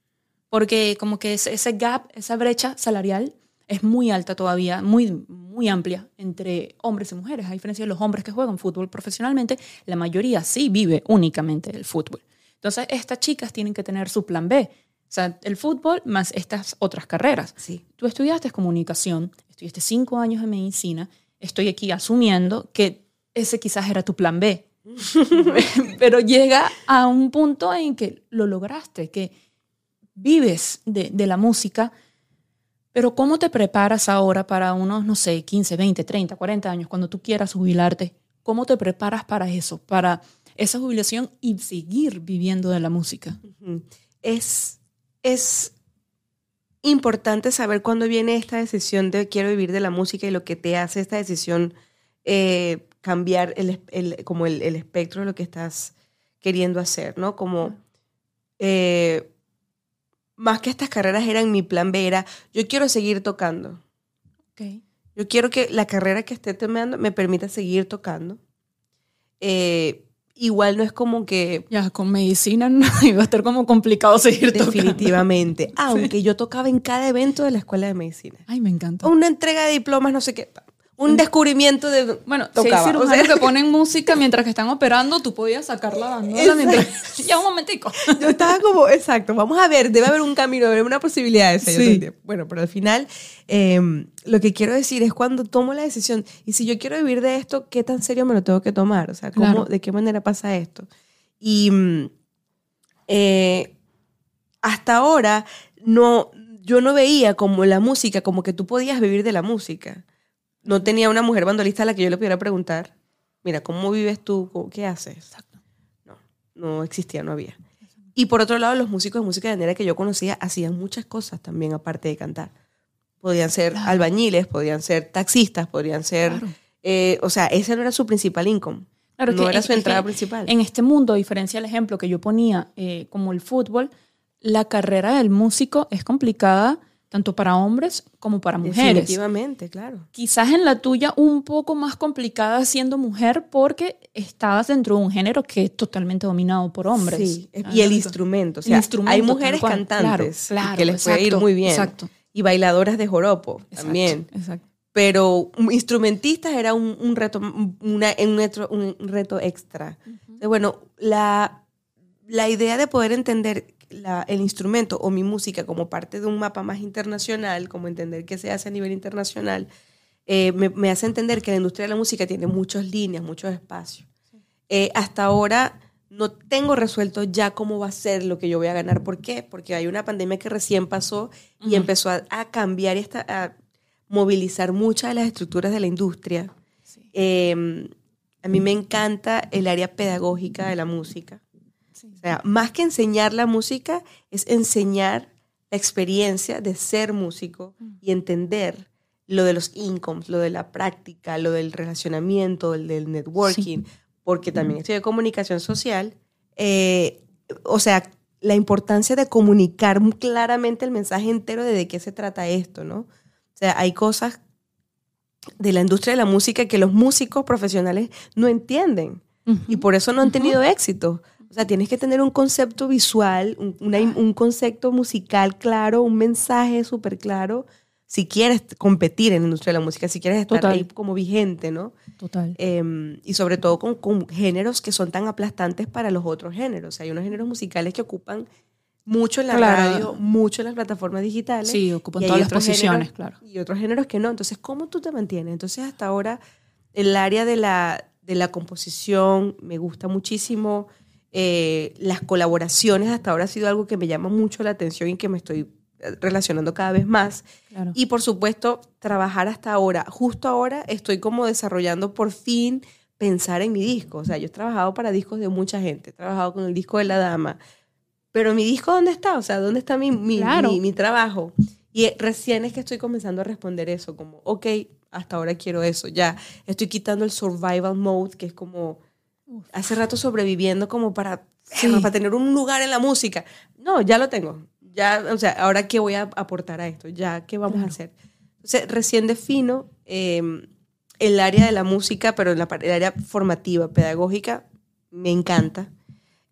Porque como que ese, gap, esa brecha salarial es muy alta todavía, muy, muy amplia entre hombres y mujeres. A diferencia de los hombres que juegan fútbol profesionalmente, la mayoría sí vive únicamente del fútbol. Entonces, estas chicas tienen que tener su plan B. O sea, el fútbol más estas otras carreras. Sí. Tú estudiaste comunicación, estudiaste cinco años de medicina. Estoy aquí asumiendo que ese quizás era tu plan B. Pero llega a un punto en que lo lograste, que vives de, de la música. Pero ¿cómo te preparas ahora para unos, no sé, 15, 20, 30, 40 años, cuando tú quieras jubilarte? ¿Cómo te preparas para eso, para esa jubilación y seguir viviendo de la música? Es, es importante saber cuándo viene esta decisión de quiero vivir de la música y lo que te hace esta decisión eh, cambiar el, el- como el, el espectro de lo que estás queriendo hacer, ¿no? Como eh, más que estas carreras eran mi plan B, era yo quiero seguir tocando. Okay. Yo quiero que la carrera que esté tomando me permita seguir tocando. Eh, igual no es como que Ya, con medicina no iba a estar como complicado seguir tocando. definitivamente, aunque yo tocaba en cada evento de la escuela de medicina. Ay, me encanta. Una entrega de diplomas, no sé qué. Un descubrimiento de... Bueno, si hay tocaba, o sea. que ponen música mientras que están operando, tú podías sacarla dándola mientras... Ya, un momentico. Yo estaba como, exacto, vamos a ver, debe haber un camino, debe haber una posibilidad de esa. Sí. Bueno, pero al final, eh, lo que quiero decir es cuando tomo la decisión, y si yo quiero vivir de esto, ¿qué tan serio me lo tengo que tomar? O sea, ¿cómo, Claro. ¿de qué manera pasa esto? Y mm, eh, hasta ahora, no, yo no veía como la música, como que tú podías vivir de la música. No tenía una mujer bandolista a la que yo le pudiera preguntar, mira, ¿cómo vives tú? ¿Cómo- ¿Qué haces? Exacto. No, no existía, no había. Y por otro lado, los músicos de música llanera que yo conocía hacían muchas cosas también aparte de cantar. Podían ser Claro. albañiles, podían ser taxistas, podrían ser... Claro. eh, o sea, ese no era su principal income. Claro, no que era en- su entrada principal. En este mundo, a diferencia del ejemplo que yo ponía, eh, como el fútbol, la carrera del músico es complicada tanto para hombres como para mujeres. Definitivamente, claro. Quizás en la tuya un poco más complicada siendo mujer porque estabas dentro de un género que es totalmente dominado por hombres. Sí, y el instrumento. O sea, instrumento, hay mujeres cual. cantantes Claro, claro, que les puede ir muy bien. Exacto. Y bailadoras de joropo exacto, también. Exacto. Pero instrumentistas era un, un reto, una- un, reto, un reto extra. Bueno, la, la idea de poder entender la- el instrumento o mi música como parte de un mapa más internacional, como entender qué se hace a nivel internacional, eh, me, me hace entender que la industria de la música tiene muchas líneas, muchos espacios. Eh, hasta ahora no tengo resuelto ya cómo va a ser lo que yo voy a ganar. ¿Por qué? Porque hay una pandemia que recién pasó y empezó a, a cambiar y hasta a movilizar muchas de las estructuras de la industria. Sí. Eh, a mí me encanta el área pedagógica de la música. Sí. O sea, más que enseñar la música, es enseñar la experiencia de ser músico y entender lo de los incomes, lo de la práctica, lo del relacionamiento, el del networking, porque también estoy de comunicación social. eh, o sea, la importancia de comunicar claramente el mensaje entero de de qué se trata esto, ¿no? O sea, hay cosas de la industria de la música que los músicos profesionales no entienden y por eso no han tenido éxito. O sea, tienes que tener un concepto visual, un, una- un concepto musical claro, un mensaje súper claro, si quieres competir en la industria de la música, si quieres estar Total. ahí como vigente, ¿no? Total. Eh, y sobre todo con, con géneros que son tan aplastantes para los otros géneros. O sea, hay unos géneros musicales que ocupan mucho en la Claro. radio, mucho en las plataformas digitales. Sí, ocupan todas las posiciones, géneros- claro. Y otros géneros que no. Entonces, ¿cómo tú te mantienes? Entonces, hasta ahora, el área de la, de la composición me gusta muchísimo. Eh, las colaboraciones hasta ahora ha sido algo que me llama mucho la atención y que me estoy eh, relacionando cada vez más. Claro. Y por supuesto, trabajar hasta ahora. Justo ahora estoy como desarrollando por fin pensar en mi disco. O sea, yo he trabajado para discos de mucha gente. He trabajado con el disco de La Dama. Pero mi disco, ¿dónde está? O sea, ¿dónde está mi, mi, Claro. mi, mi trabajo? Y eh, recién es que estoy comenzando a responder eso, como, ok, hasta ahora quiero eso. Ya estoy quitando el survival mode, que es como hace rato sobreviviendo como para, Sí. para tener un lugar en la música. No, ya lo tengo. Ya, o sea, ahora qué voy a aportar a esto, ya qué vamos a hacer. Entonces, recién defino eh, el área de la música, pero en la, el área formativa, pedagógica, me encanta.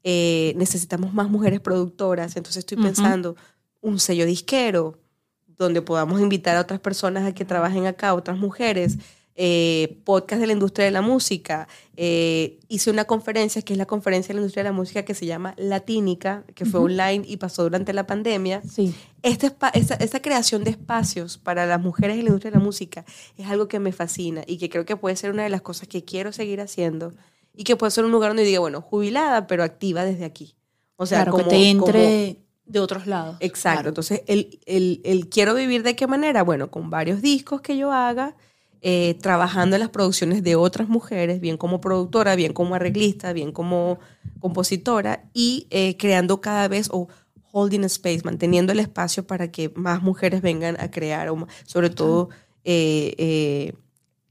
Eh, necesitamos más mujeres productoras, entonces estoy Ujú. pensando un sello disquero, donde podamos invitar a otras personas a que trabajen acá, otras mujeres, eh, podcast de la industria de la música. Eh, hice una conferencia, que es la conferencia de la industria de la música, que se llama Latínica, que fue online y pasó durante la pandemia. Sí. Este esa, esa, creación de espacios para las mujeres en la industria de la música es algo que me fascina y que creo que puede ser una de las cosas que quiero seguir haciendo y que puede ser un lugar donde diga, bueno, jubilada, pero activa desde aquí. O sea, claro, que te entre de otros lados. Exacto. Entonces, el, el, el quiero vivir de qué manera? Bueno, con varios discos que yo haga, eh, trabajando en las producciones de otras mujeres, bien como productora, bien como arreglista, bien como compositora, y eh, creando cada vez o holding space, manteniendo el espacio para que más mujeres vengan a crear, sobre todo eh,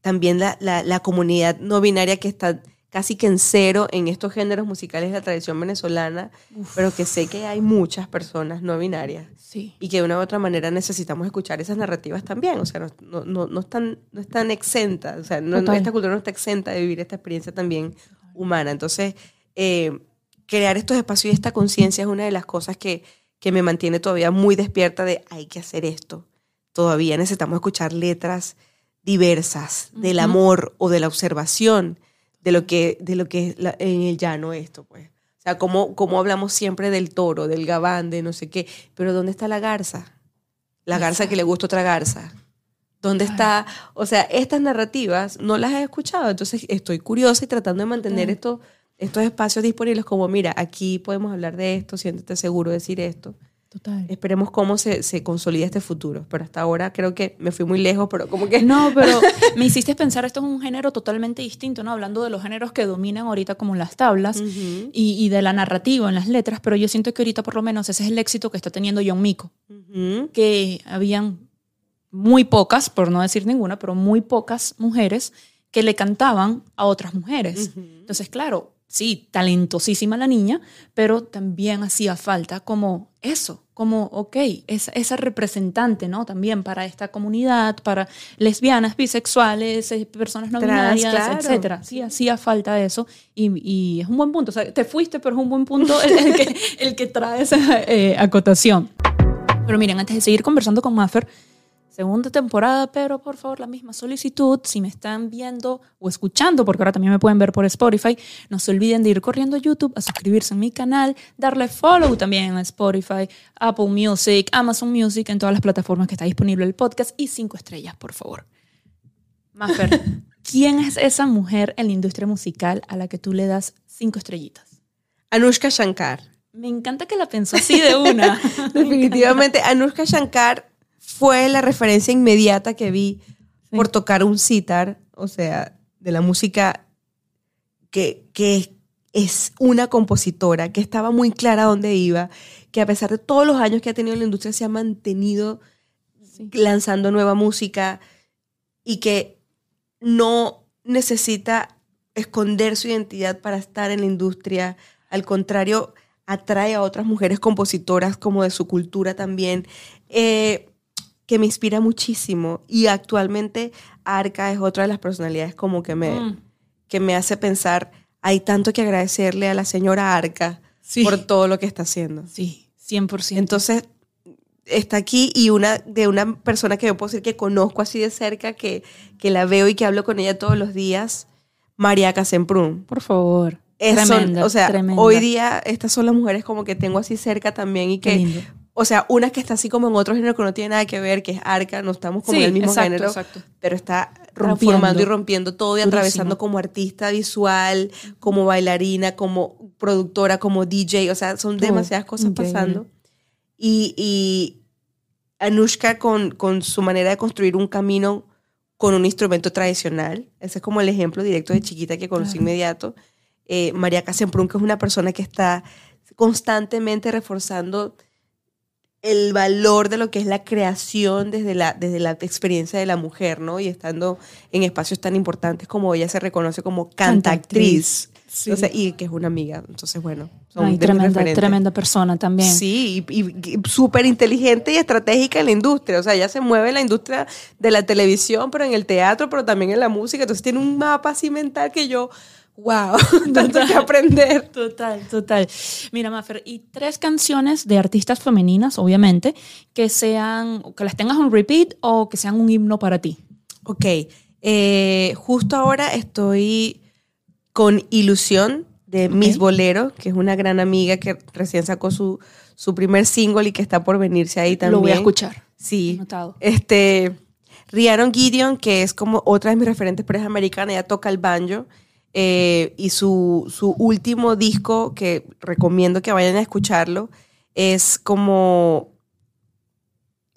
también la, la, la, comunidad no binaria que está casi que en cero en estos géneros musicales de la tradición venezolana, pero que sé que hay muchas personas no binarias sí. y que de una u otra manera necesitamos escuchar esas narrativas también, o sea, no, no, no, están, no están exentas, o sea, esta cultura no está exenta de vivir esta experiencia también humana. Entonces, eh, crear estos espacios y esta conciencia es una de las cosas que, que me mantiene todavía muy despierta de hay que hacer esto. Todavía necesitamos escuchar letras diversas del amor o de la observación de lo que, de lo que es en el llano esto, pues. O sea, como, como hablamos siempre del toro, del gabán, de no sé qué, pero ¿dónde está la garza? La garza que le gusta otra garza. ¿Dónde está? O sea, estas narrativas no las he escuchado, entonces estoy curiosa y tratando de mantener estos, estos espacios disponibles como, mira, aquí podemos hablar de esto, siéntete seguro de decir esto. Total. Esperemos cómo se, se, consolida este futuro. Pero hasta ahora creo que me fui muy lejos, pero como que... No, pero me hiciste pensar, esto es un género totalmente distinto, ¿no? Hablando de los géneros que dominan ahorita como las tablas y, y, de la narrativa en las letras, pero yo siento que ahorita por lo menos ese es el éxito que está teniendo John Mico. Que habían muy pocas, por no decir ninguna, pero muy pocas mujeres que le cantaban a otras mujeres. Entonces, claro, sí, talentosísima la niña, pero también hacía falta como eso, como, ok, esa, esa representante, ¿no? También para esta comunidad, para lesbianas, bisexuales, eh, personas no binarias, etcétera. Sí, hacía falta eso y, y, es un buen punto. O sea, te fuiste, pero es un buen punto el, que, el que trae esa eh, acotación. Pero miren, antes de seguir conversando con Maffer, segunda temporada, pero por favor la misma solicitud, si me están viendo o escuchando, porque ahora también me pueden ver por Spotify, no se olviden de ir corriendo a YouTube, a suscribirse a mi canal, darle follow también a Spotify, Apple Music, Amazon Music, en todas las plataformas que está disponible el podcast y cinco estrellas, por favor. Maffer, ¿quién es esa mujer en la industria musical a la que tú le das cinco estrellitas? Anushka Shankar. Me encanta que la pensó así de una. Definitivamente, Anushka Shankar fue la referencia inmediata que vi por tocar un sitar, o sea, de la música que, que es una compositora, que estaba muy clara dónde iba, que a pesar de todos los años que ha tenido en la industria se ha mantenido lanzando nueva música y que no necesita esconder su identidad para estar en la industria. Al contrario, atrae a otras mujeres compositoras como de su cultura también. Eh, que me inspira muchísimo y actualmente Arca es otra de las personalidades como que me, mm. que me hace pensar, hay tanto que agradecerle a la señora Arca por todo lo que está haciendo. Sí, 100%. Entonces, está aquí y una de una persona que yo puedo decir que conozco así de cerca, que, que la veo y que hablo con ella todos los días, María Casemprún. Por favor. tremenda, o sea, hoy día estas son las mujeres como que tengo así cerca también y que o sea, una que está así como en otro género que no tiene nada que ver, que es Arca, no estamos como en el mismo género, pero está transformando y rompiendo todo y atravesando como artista visual, como bailarina, como productora, como DJ, o sea, son demasiadas cosas pasando. Y, y Anushka con, con su manera de construir un camino con un instrumento tradicional, ese es como el ejemplo directo de chiquita que conocí inmediato. Eh, María Casemprún, que es una persona que está constantemente reforzando el valor de lo que es la creación desde la, desde la experiencia de la mujer, ¿no? Y estando en espacios tan importantes como ella se reconoce como cantactriz. Sí. y que es una amiga. Entonces, bueno, son tremenda, tremenda persona también. Sí, y, y súper inteligente y estratégica en la industria. O sea, ella se mueve en la industria de la televisión, pero en el teatro, pero también en la música. Entonces tiene un mapa así mental que yo, wow, tanto que aprender. Total, total. Mira, Maffer, y tres canciones de artistas femeninas, obviamente, que sean, que las tengas un repeat o que sean un himno para ti. Ok, eh, justo ahora estoy con Ilusión de Miss Bolero, que es una gran amiga que recién sacó su, su primer single y que está por venirse ahí también. Lo voy a escuchar. Sí. Anotado. Este, Rhiannon Gideon, que es como otra de mis referentes, pero es americana, ella toca el banjo. Eh, y su, su último disco, que recomiendo que vayan a escucharlo, es como.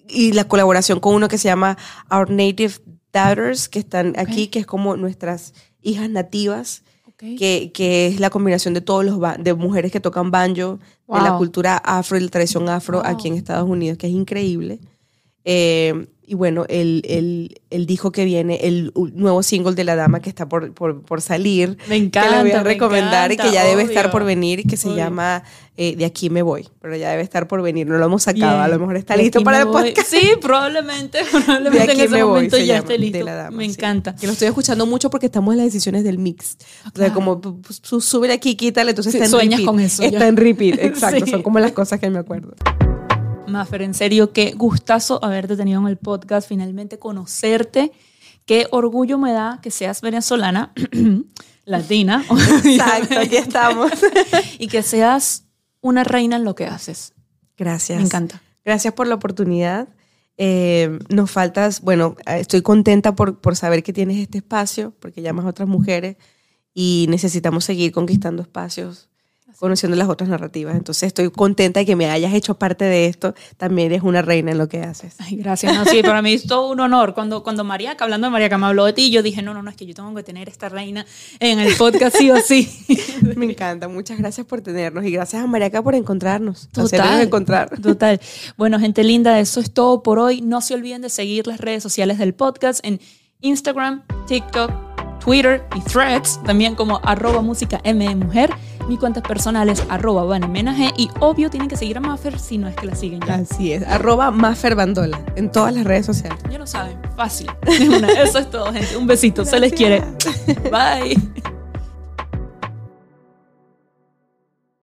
Y la colaboración con uno que se llama Our Native Daughters, que están aquí, que es como nuestras hijas nativas, que, que es la combinación de todos los de mujeres que tocan banjo, de la cultura afro y la tradición afro Wow. aquí en Estados Unidos, que es increíble. Eh, y bueno, el, el, el disco que viene, el nuevo single de La Dama que está por, por, por salir, Me que encanta. le voy a me recomendar y encanta, que ya debe estar obvio. por venir y que se Obvio. llama eh, De aquí me voy, pero ya debe estar por venir, no lo hemos sacado, a Bien. lo mejor está De listo para el voy. podcast. Sí, probablemente, De probablemente en aquí ese me voy, momento se ya esté listo. de la dama, me sí. encanta. Que lo estoy escuchando mucho porque estamos en las decisiones del mix. O sea, claro. como súbele aquí, quítale, entonces Sí, está en sueñas repeat. con eso, Está ya. en repeat, exacto. Sí. Son como las cosas que me acuerdo. Mafer, en serio, qué gustazo haberte tenido en el podcast, finalmente conocerte. Qué orgullo me da que seas venezolana, latina, Exacto, aquí estamos. y que seas una reina en lo que haces. Gracias. Me encanta. Gracias por la oportunidad. Eh, nos faltas, bueno, estoy contenta por, por saber que tienes este espacio, porque llamas a otras mujeres y necesitamos seguir conquistando espacios, conociendo las otras narrativas. Entonces estoy contenta de que me hayas hecho parte de esto. También eres una reina en lo que haces. Ay, gracias. No, sí, para mí es todo un honor. Cuando, cuando Mariaca, hablando de Mariaca, me habló de ti, yo dije, no, no, no, es que yo tengo que tener esta reina en el podcast sí o sí. Me encanta. Muchas gracias por tenernos y gracias a Mariaca por encontrarnos. Total. Encontrar. Total. Bueno, gente linda, eso es todo por hoy. No se olviden de seguir las redes sociales del podcast en Instagram, TikTok, Twitter y Threads, también como arroba música M mujer. Mi cuenta personal es arroba vanemenaje y obvio tienen que seguir a Maffer si no es que la siguen ya. Así es. Arroba Maffer Bandola en todas las redes sociales. Ya lo saben, fácil. Eso es todo, gente. Un besito, se les quiere. Bye.